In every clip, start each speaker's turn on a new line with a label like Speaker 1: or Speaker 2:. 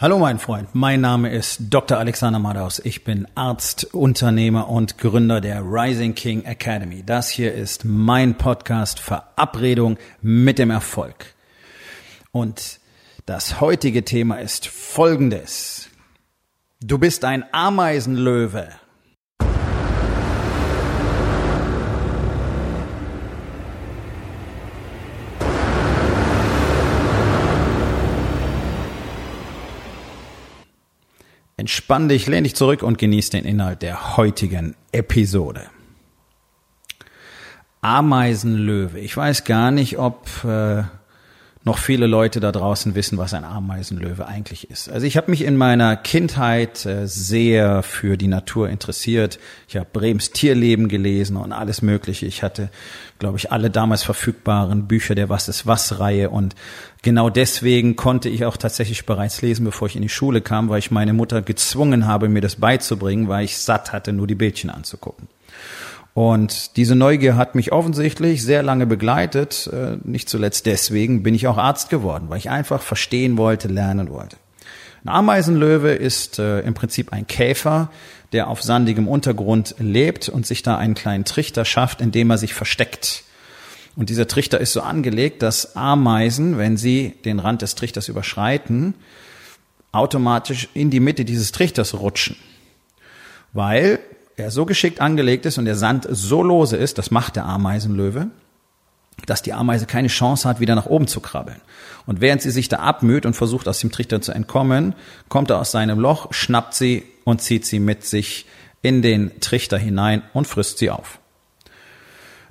Speaker 1: Hallo mein Freund, mein Name ist Dr. Alexander Madaus. Ich bin Arzt, Unternehmer und Gründer der Rising King Academy. Das hier ist mein Podcast Verabredung mit dem Erfolg. Und das heutige Thema ist folgendes. Du bist ein Ameisenlöwe. Entspann dich, lehn dich zurück und genieß den Inhalt der heutigen Episode. Ameisenlöwe. Ich weiß gar nicht, ob äh, noch viele Leute da draußen wissen, was ein Ameisenlöwe eigentlich ist. Also ich habe mich in meiner Kindheit äh, sehr für die Natur interessiert. Ich habe Brems Tierleben gelesen und alles Mögliche. Ich hatte, glaube ich, alle damals verfügbaren Bücher der Was ist was Reihe und genau deswegen konnte ich auch tatsächlich bereits lesen, bevor ich in die Schule kam, weil ich meine Mutter gezwungen habe, mir das beizubringen, weil ich satt hatte, nur die Bildchen anzugucken. Und diese Neugier hat mich offensichtlich sehr lange begleitet. Äh, nicht zuletzt deswegen bin ich auch Arzt geworden, weil ich einfach verstehen wollte, lernen wollte. Ein Ameisenlöwe ist äh, im Prinzip ein Käfer, der auf sandigem Untergrund lebt und sich da einen kleinen Trichter schafft, in dem er sich versteckt. Und dieser Trichter ist so angelegt, dass Ameisen, wenn sie den Rand des Trichters überschreiten, automatisch in die Mitte dieses Trichters rutschen. Weil er so geschickt angelegt ist und der Sand so lose ist, das macht der Ameisenlöwe, dass die Ameise keine Chance hat, wieder nach oben zu krabbeln. Und während sie sich da abmüht und versucht, aus dem Trichter zu entkommen, kommt er aus seinem Loch, schnappt sie und zieht sie mit sich in den Trichter hinein und frisst sie auf.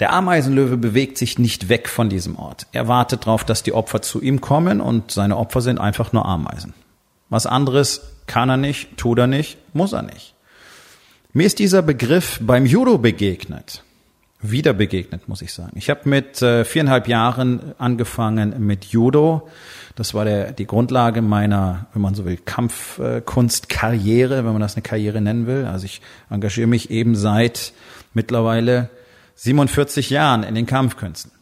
Speaker 1: Der Ameisenlöwe bewegt sich nicht weg von diesem Ort. Er wartet darauf, dass die Opfer zu ihm kommen und seine Opfer sind einfach nur Ameisen. Was anderes kann er nicht, tut er nicht, muss er nicht. Mir ist dieser Begriff beim Judo begegnet. Wieder begegnet, muss ich sagen. Ich habe mit äh, viereinhalb Jahren angefangen mit Judo. Das war der, die Grundlage meiner, wenn man so will, Kampfkunstkarriere, wenn man das eine Karriere nennen will. Also ich engagiere mich eben seit mittlerweile 47 Jahren in den Kampfkünsten.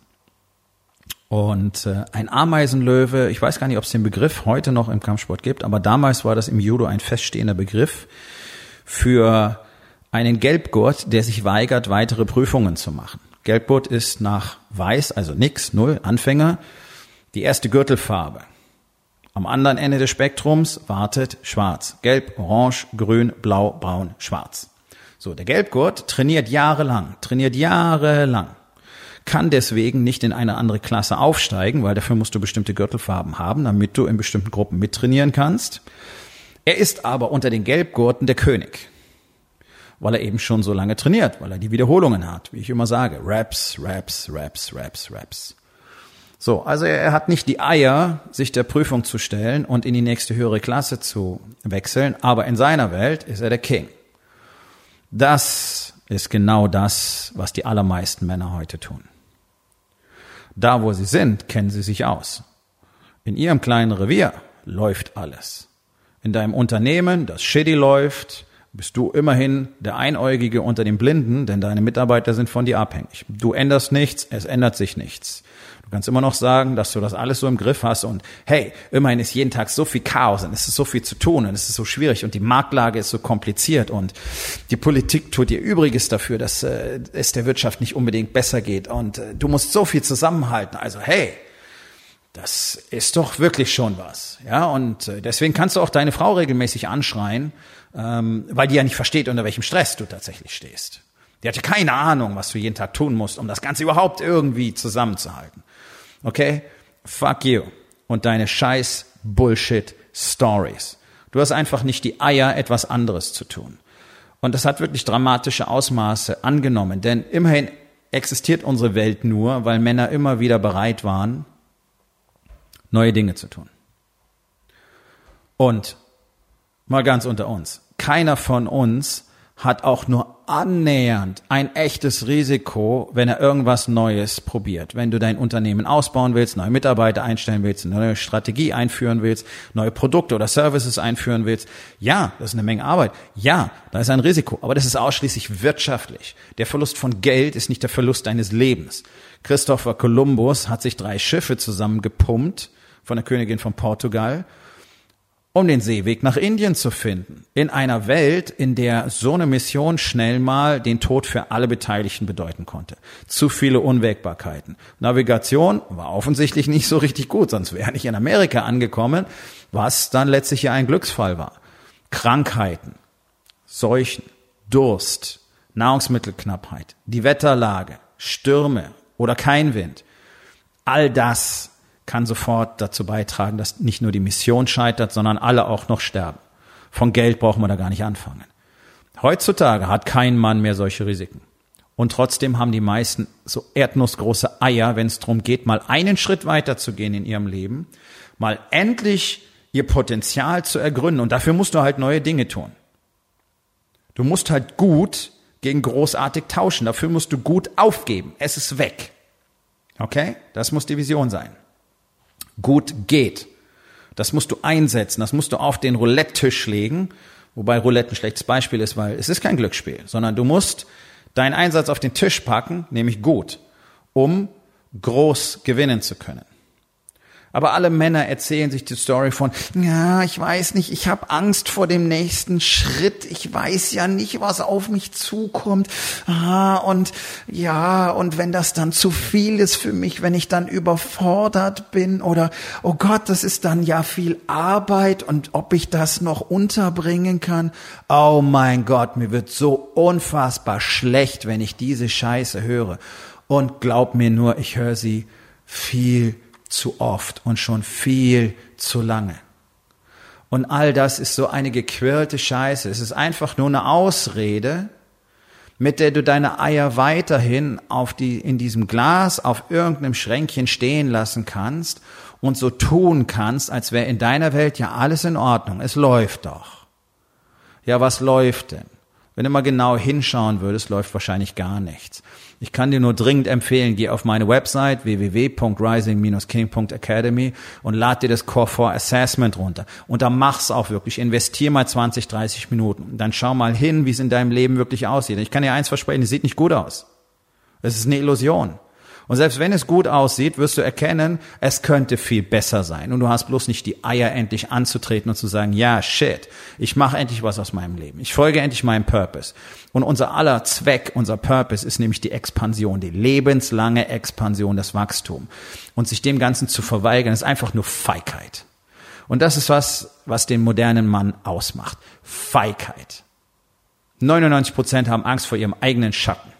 Speaker 1: Und äh, ein Ameisenlöwe, ich weiß gar nicht, ob es den Begriff heute noch im Kampfsport gibt, aber damals war das im Judo ein feststehender Begriff für einen Gelbgurt, der sich weigert, weitere Prüfungen zu machen. Gelbgurt ist nach Weiß, also nix, null, Anfänger, die erste Gürtelfarbe. Am anderen Ende des Spektrums wartet Schwarz. Gelb, Orange, Grün, Blau, Braun, Schwarz. So, der Gelbgurt trainiert jahrelang, trainiert jahrelang, kann deswegen nicht in eine andere Klasse aufsteigen, weil dafür musst du bestimmte Gürtelfarben haben, damit du in bestimmten Gruppen mittrainieren kannst. Er ist aber unter den Gelbgurten der König weil er eben schon so lange trainiert, weil er die Wiederholungen hat, wie ich immer sage. Raps, Raps, Raps, Raps, Raps. So, also er hat nicht die Eier, sich der Prüfung zu stellen und in die nächste höhere Klasse zu wechseln, aber in seiner Welt ist er der King. Das ist genau das, was die allermeisten Männer heute tun. Da, wo sie sind, kennen sie sich aus. In ihrem kleinen Revier läuft alles. In deinem Unternehmen, das shitty läuft, bist du immerhin der Einäugige unter den Blinden, denn deine Mitarbeiter sind von dir abhängig. Du änderst nichts, es ändert sich nichts. Du kannst immer noch sagen, dass du das alles so im Griff hast und hey, immerhin ist jeden Tag so viel Chaos und es ist so viel zu tun und es ist so schwierig und die Marktlage ist so kompliziert und die Politik tut ihr Übriges dafür, dass äh, es der Wirtschaft nicht unbedingt besser geht und äh, du musst so viel zusammenhalten. Also hey, das ist doch wirklich schon was. Ja, und äh, deswegen kannst du auch deine Frau regelmäßig anschreien, ähm, weil die ja nicht versteht, unter welchem Stress du tatsächlich stehst. Die hat ja keine Ahnung, was du jeden Tag tun musst, um das Ganze überhaupt irgendwie zusammenzuhalten. Okay? Fuck you. Und deine scheiß Bullshit Stories. Du hast einfach nicht die Eier, etwas anderes zu tun. Und das hat wirklich dramatische Ausmaße angenommen, denn immerhin existiert unsere Welt nur, weil Männer immer wieder bereit waren, neue Dinge zu tun. Und mal ganz unter uns, keiner von uns hat auch nur annähernd ein echtes Risiko, wenn er irgendwas Neues probiert. Wenn du dein Unternehmen ausbauen willst, neue Mitarbeiter einstellen willst, eine neue Strategie einführen willst, neue Produkte oder Services einführen willst. Ja, das ist eine Menge Arbeit. Ja, da ist ein Risiko. Aber das ist ausschließlich wirtschaftlich. Der Verlust von Geld ist nicht der Verlust deines Lebens. Christopher Columbus hat sich drei Schiffe zusammengepumpt von der Königin von Portugal um den Seeweg nach Indien zu finden. In einer Welt, in der so eine Mission schnell mal den Tod für alle Beteiligten bedeuten konnte. Zu viele Unwägbarkeiten. Navigation war offensichtlich nicht so richtig gut, sonst wäre ich in Amerika angekommen, was dann letztlich ja ein Glücksfall war. Krankheiten, Seuchen, Durst, Nahrungsmittelknappheit, die Wetterlage, Stürme oder kein Wind. All das kann sofort dazu beitragen, dass nicht nur die Mission scheitert, sondern alle auch noch sterben. Von Geld brauchen wir da gar nicht anfangen. Heutzutage hat kein Mann mehr solche Risiken. Und trotzdem haben die meisten so erdnussgroße Eier, wenn es darum geht, mal einen Schritt weiter zu gehen in ihrem Leben, mal endlich ihr Potenzial zu ergründen. Und dafür musst du halt neue Dinge tun. Du musst halt gut gegen großartig tauschen. Dafür musst du gut aufgeben. Es ist weg. Okay? Das muss die Vision sein gut geht. Das musst du einsetzen, das musst du auf den Roulette-Tisch legen, wobei Roulette ein schlechtes Beispiel ist, weil es ist kein Glücksspiel, sondern du musst deinen Einsatz auf den Tisch packen, nämlich gut, um groß gewinnen zu können. Aber alle Männer erzählen sich die Story von, ja, ich weiß nicht, ich habe Angst vor dem nächsten Schritt, ich weiß ja nicht, was auf mich zukommt. Ah, und ja, und wenn das dann zu viel ist für mich, wenn ich dann überfordert bin oder, oh Gott, das ist dann ja viel Arbeit und ob ich das noch unterbringen kann. Oh mein Gott, mir wird so unfassbar schlecht, wenn ich diese Scheiße höre. Und glaub mir nur, ich höre sie viel zu oft und schon viel zu lange. Und all das ist so eine gequirlte Scheiße. Es ist einfach nur eine Ausrede, mit der du deine Eier weiterhin auf die, in diesem Glas auf irgendeinem Schränkchen stehen lassen kannst und so tun kannst, als wäre in deiner Welt ja alles in Ordnung. Es läuft doch. Ja, was läuft denn? Wenn du mal genau hinschauen würdest, läuft wahrscheinlich gar nichts. Ich kann dir nur dringend empfehlen, geh auf meine Website www.rising-king.academy und lad dir das Core 4 Assessment runter. Und da mach's auch wirklich. Investier mal 20, 30 Minuten. Dann schau mal hin, wie es in deinem Leben wirklich aussieht. Ich kann dir eins versprechen, es sieht nicht gut aus. Es ist eine Illusion. Und selbst wenn es gut aussieht, wirst du erkennen, es könnte viel besser sein. Und du hast bloß nicht die Eier, endlich anzutreten und zu sagen, ja, shit, ich mache endlich was aus meinem Leben. Ich folge endlich meinem Purpose. Und unser aller Zweck, unser Purpose ist nämlich die Expansion, die lebenslange Expansion, das Wachstum. Und sich dem Ganzen zu verweigern, ist einfach nur Feigheit. Und das ist was, was den modernen Mann ausmacht. Feigheit. 99 Prozent haben Angst vor ihrem eigenen Schatten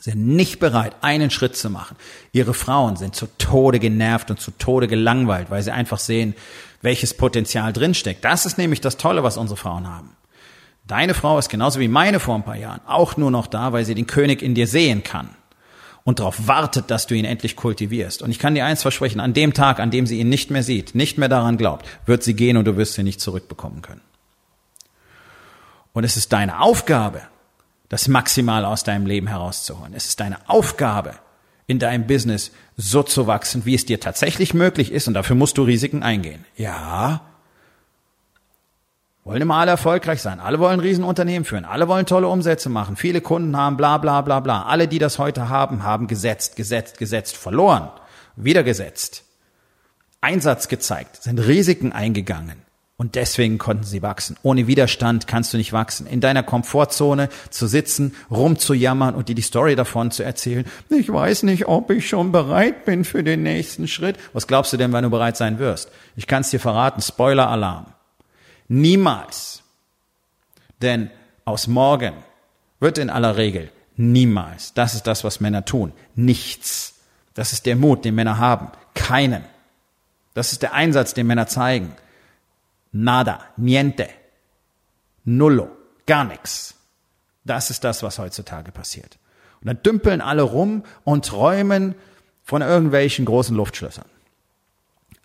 Speaker 1: sind nicht bereit, einen Schritt zu machen. Ihre Frauen sind zu Tode genervt und zu Tode gelangweilt, weil sie einfach sehen, welches Potenzial drinsteckt. Das ist nämlich das Tolle, was unsere Frauen haben. Deine Frau ist genauso wie meine vor ein paar Jahren auch nur noch da, weil sie den König in dir sehen kann und darauf wartet, dass du ihn endlich kultivierst. Und ich kann dir eins versprechen, an dem Tag, an dem sie ihn nicht mehr sieht, nicht mehr daran glaubt, wird sie gehen und du wirst sie nicht zurückbekommen können. Und es ist deine Aufgabe, das Maximale aus deinem Leben herauszuholen. Es ist deine Aufgabe, in deinem Business so zu wachsen, wie es dir tatsächlich möglich ist und dafür musst du Risiken eingehen. Ja. Wollen immer alle erfolgreich sein. Alle wollen Riesenunternehmen führen. Alle wollen tolle Umsätze machen. Viele Kunden haben bla bla bla bla. Alle, die das heute haben, haben gesetzt, gesetzt, gesetzt, verloren, wieder gesetzt. Einsatz gezeigt, sind Risiken eingegangen. Und deswegen konnten sie wachsen. Ohne Widerstand kannst du nicht wachsen. In deiner Komfortzone zu sitzen, rumzujammern und dir die Story davon zu erzählen. Ich weiß nicht, ob ich schon bereit bin für den nächsten Schritt. Was glaubst du denn, wann du bereit sein wirst? Ich kann es dir verraten. Spoiler-Alarm. Niemals. Denn aus morgen wird in aller Regel niemals. Das ist das, was Männer tun. Nichts. Das ist der Mut, den Männer haben. Keinen. Das ist der Einsatz, den Männer zeigen. Nada, niente, nullo, gar nichts. Das ist das, was heutzutage passiert. Und dann dümpeln alle rum und träumen von irgendwelchen großen Luftschlössern.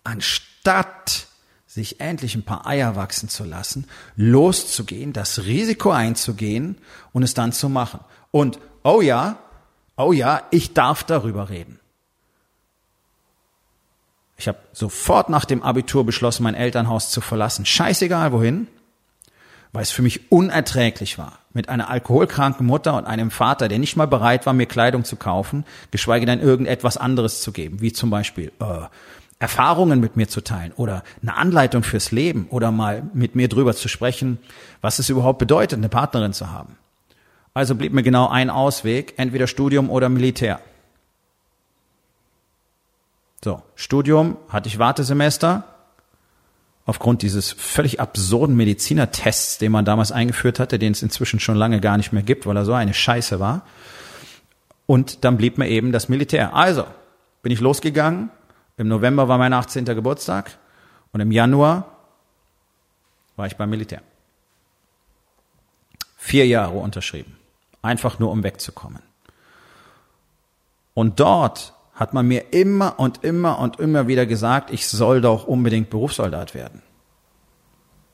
Speaker 1: Anstatt sich endlich ein paar Eier wachsen zu lassen, loszugehen, das Risiko einzugehen und es dann zu machen. Und, oh ja, oh ja, ich darf darüber reden. Ich habe sofort nach dem Abitur beschlossen, mein Elternhaus zu verlassen. Scheißegal wohin, weil es für mich unerträglich war, mit einer alkoholkranken Mutter und einem Vater, der nicht mal bereit war, mir Kleidung zu kaufen, geschweige denn irgendetwas anderes zu geben, wie zum Beispiel äh, Erfahrungen mit mir zu teilen oder eine Anleitung fürs Leben oder mal mit mir drüber zu sprechen, was es überhaupt bedeutet, eine Partnerin zu haben. Also blieb mir genau ein Ausweg, entweder Studium oder Militär. So, Studium hatte ich Wartesemester. Aufgrund dieses völlig absurden Medizinertests, den man damals eingeführt hatte, den es inzwischen schon lange gar nicht mehr gibt, weil er so eine Scheiße war. Und dann blieb mir eben das Militär. Also bin ich losgegangen. Im November war mein 18. Geburtstag und im Januar war ich beim Militär. Vier Jahre unterschrieben. Einfach nur, um wegzukommen. Und dort hat man mir immer und immer und immer wieder gesagt, ich soll doch unbedingt Berufssoldat werden.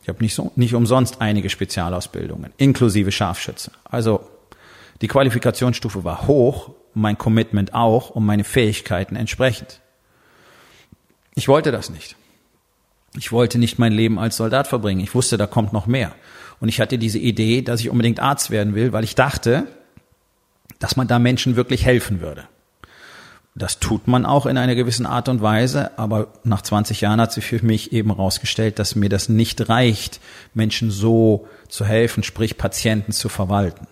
Speaker 1: Ich habe nicht, so, nicht umsonst einige Spezialausbildungen, inklusive Scharfschütze. Also die Qualifikationsstufe war hoch, mein Commitment auch und meine Fähigkeiten entsprechend. Ich wollte das nicht. Ich wollte nicht mein Leben als Soldat verbringen. Ich wusste, da kommt noch mehr. Und ich hatte diese Idee, dass ich unbedingt Arzt werden will, weil ich dachte, dass man da Menschen wirklich helfen würde. Das tut man auch in einer gewissen Art und Weise, aber nach 20 Jahren hat sich für mich eben herausgestellt, dass mir das nicht reicht, Menschen so zu helfen, sprich Patienten zu verwalten.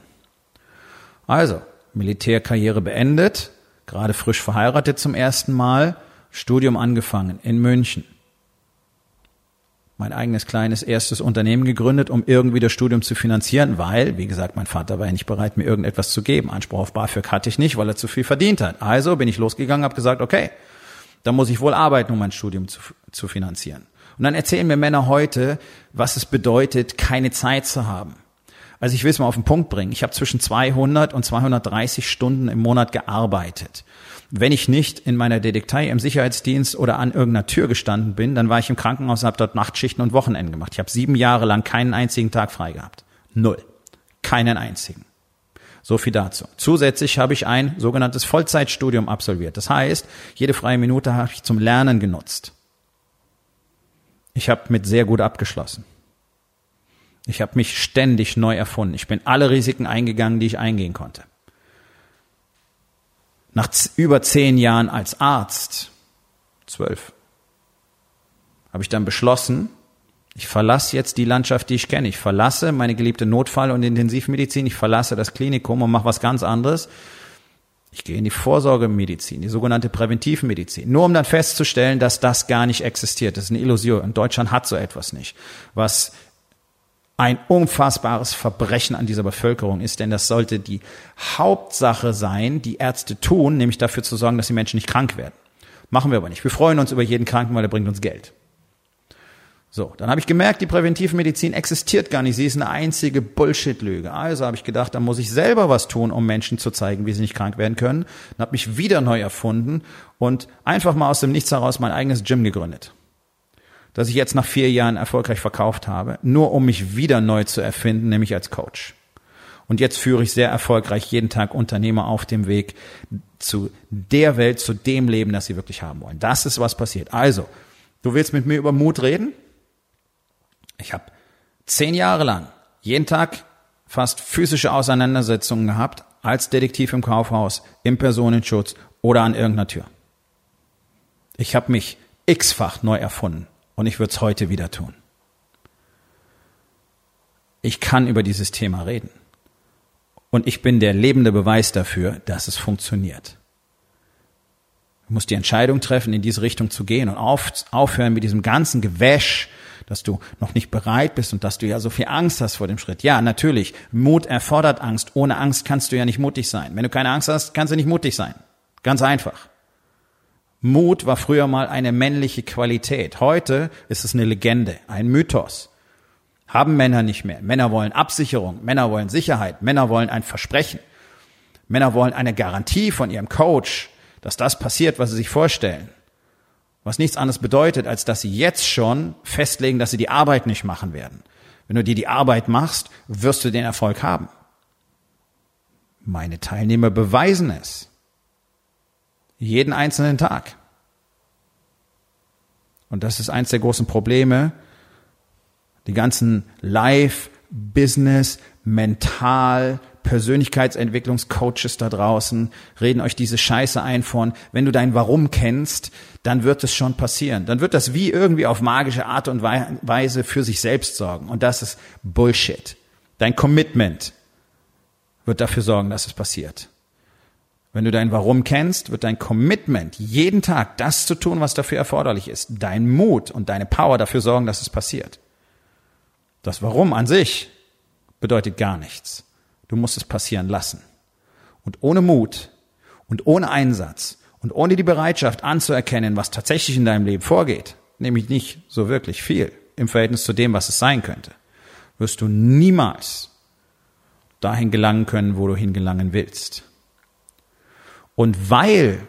Speaker 1: Also, Militärkarriere beendet, gerade frisch verheiratet zum ersten Mal, Studium angefangen in München mein eigenes kleines erstes Unternehmen gegründet, um irgendwie das Studium zu finanzieren, weil, wie gesagt, mein Vater war ja nicht bereit, mir irgendetwas zu geben. Anspruch auf BAföG hatte ich nicht, weil er zu viel verdient hat. Also bin ich losgegangen, habe gesagt, okay, dann muss ich wohl arbeiten, um mein Studium zu, zu finanzieren. Und dann erzählen mir Männer heute, was es bedeutet, keine Zeit zu haben. Also ich will es mal auf den Punkt bringen. Ich habe zwischen 200 und 230 Stunden im Monat gearbeitet. Wenn ich nicht in meiner Detektei im Sicherheitsdienst oder an irgendeiner Tür gestanden bin, dann war ich im Krankenhaus und habe dort Nachtschichten und Wochenenden gemacht. Ich habe sieben Jahre lang keinen einzigen Tag frei gehabt. Null. Keinen einzigen. So viel dazu. Zusätzlich habe ich ein sogenanntes Vollzeitstudium absolviert. Das heißt, jede freie Minute habe ich zum Lernen genutzt. Ich habe mit sehr gut abgeschlossen. Ich habe mich ständig neu erfunden. Ich bin alle Risiken eingegangen, die ich eingehen konnte nach über zehn Jahren als Arzt, zwölf, habe ich dann beschlossen, ich verlasse jetzt die Landschaft, die ich kenne. Ich verlasse meine geliebte Notfall- und Intensivmedizin. Ich verlasse das Klinikum und mache was ganz anderes. Ich gehe in die Vorsorgemedizin, die sogenannte Präventivmedizin. Nur um dann festzustellen, dass das gar nicht existiert. Das ist eine Illusion. Deutschland hat so etwas nicht. Was ein unfassbares Verbrechen an dieser Bevölkerung ist, denn das sollte die Hauptsache sein, die Ärzte tun, nämlich dafür zu sorgen, dass die Menschen nicht krank werden. Machen wir aber nicht. Wir freuen uns über jeden Kranken, weil er bringt uns Geld. So, dann habe ich gemerkt, die Präventivmedizin existiert gar nicht. Sie ist eine einzige Bullshit-Lüge. Also habe ich gedacht, da muss ich selber was tun, um Menschen zu zeigen, wie sie nicht krank werden können. Dann habe mich wieder neu erfunden und einfach mal aus dem Nichts heraus mein eigenes Gym gegründet das ich jetzt nach vier Jahren erfolgreich verkauft habe, nur um mich wieder neu zu erfinden, nämlich als Coach. Und jetzt führe ich sehr erfolgreich jeden Tag Unternehmer auf dem Weg zu der Welt, zu dem Leben, das sie wirklich haben wollen. Das ist, was passiert. Also, du willst mit mir über Mut reden? Ich habe zehn Jahre lang jeden Tag fast physische Auseinandersetzungen gehabt, als Detektiv im Kaufhaus, im Personenschutz oder an irgendeiner Tür. Ich habe mich x-fach neu erfunden. Und ich würde es heute wieder tun. Ich kann über dieses Thema reden. Und ich bin der lebende Beweis dafür, dass es funktioniert. Du musst die Entscheidung treffen, in diese Richtung zu gehen und auf, aufhören mit diesem ganzen Gewäsch, dass du noch nicht bereit bist und dass du ja so viel Angst hast vor dem Schritt. Ja, natürlich, Mut erfordert Angst. Ohne Angst kannst du ja nicht mutig sein. Wenn du keine Angst hast, kannst du nicht mutig sein. Ganz einfach. Mut war früher mal eine männliche Qualität. Heute ist es eine Legende, ein Mythos. Haben Männer nicht mehr. Männer wollen Absicherung, Männer wollen Sicherheit, Männer wollen ein Versprechen. Männer wollen eine Garantie von ihrem Coach, dass das passiert, was sie sich vorstellen. Was nichts anderes bedeutet, als dass sie jetzt schon festlegen, dass sie die Arbeit nicht machen werden. Wenn du dir die Arbeit machst, wirst du den Erfolg haben. Meine Teilnehmer beweisen es. Jeden einzelnen Tag. Und das ist eins der großen Probleme. Die ganzen Live, Business, mental Persönlichkeitsentwicklungscoaches da draußen reden euch diese Scheiße ein von, wenn du dein Warum kennst, dann wird es schon passieren. Dann wird das wie irgendwie auf magische Art und Weise für sich selbst sorgen. Und das ist Bullshit. Dein Commitment wird dafür sorgen, dass es passiert. Wenn du dein Warum kennst, wird dein Commitment, jeden Tag das zu tun, was dafür erforderlich ist, dein Mut und deine Power dafür sorgen, dass es passiert. Das Warum an sich bedeutet gar nichts. Du musst es passieren lassen. Und ohne Mut und ohne Einsatz und ohne die Bereitschaft anzuerkennen, was tatsächlich in deinem Leben vorgeht, nämlich nicht so wirklich viel im Verhältnis zu dem, was es sein könnte, wirst du niemals dahin gelangen können, wo du hingelangen willst. Und weil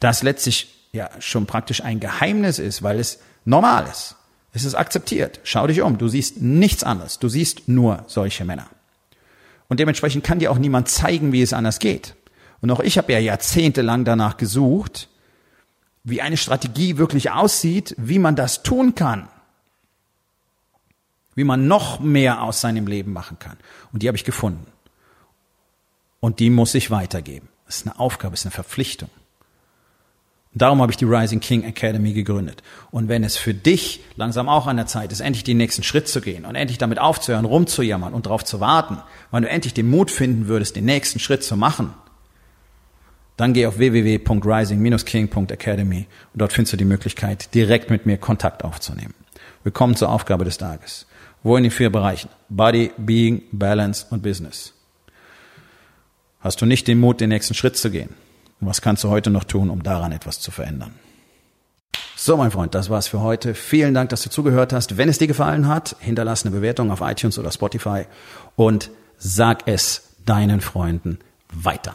Speaker 1: das letztlich ja schon praktisch ein Geheimnis ist, weil es normal ist, es ist akzeptiert. Schau dich um, du siehst nichts anderes, du siehst nur solche Männer. Und dementsprechend kann dir auch niemand zeigen, wie es anders geht. Und auch ich habe ja jahrzehntelang danach gesucht, wie eine Strategie wirklich aussieht, wie man das tun kann. Wie man noch mehr aus seinem Leben machen kann. Und die habe ich gefunden. Und die muss ich weitergeben. Das ist eine Aufgabe, das ist eine Verpflichtung. Darum habe ich die Rising King Academy gegründet. Und wenn es für dich langsam auch an der Zeit ist, endlich den nächsten Schritt zu gehen und endlich damit aufzuhören, rumzujammern und darauf zu warten, weil du endlich den Mut finden würdest, den nächsten Schritt zu machen, dann geh auf www.rising-king.academy und dort findest du die Möglichkeit, direkt mit mir Kontakt aufzunehmen. Willkommen zur Aufgabe des Tages. Wo in den vier Bereichen? Body, Being, Balance und Business. Hast du nicht den Mut, den nächsten Schritt zu gehen? Und was kannst du heute noch tun, um daran etwas zu verändern? So, mein Freund, das war's für heute. Vielen Dank, dass du zugehört hast. Wenn es dir gefallen hat, hinterlass eine Bewertung auf iTunes oder Spotify und sag es deinen Freunden weiter.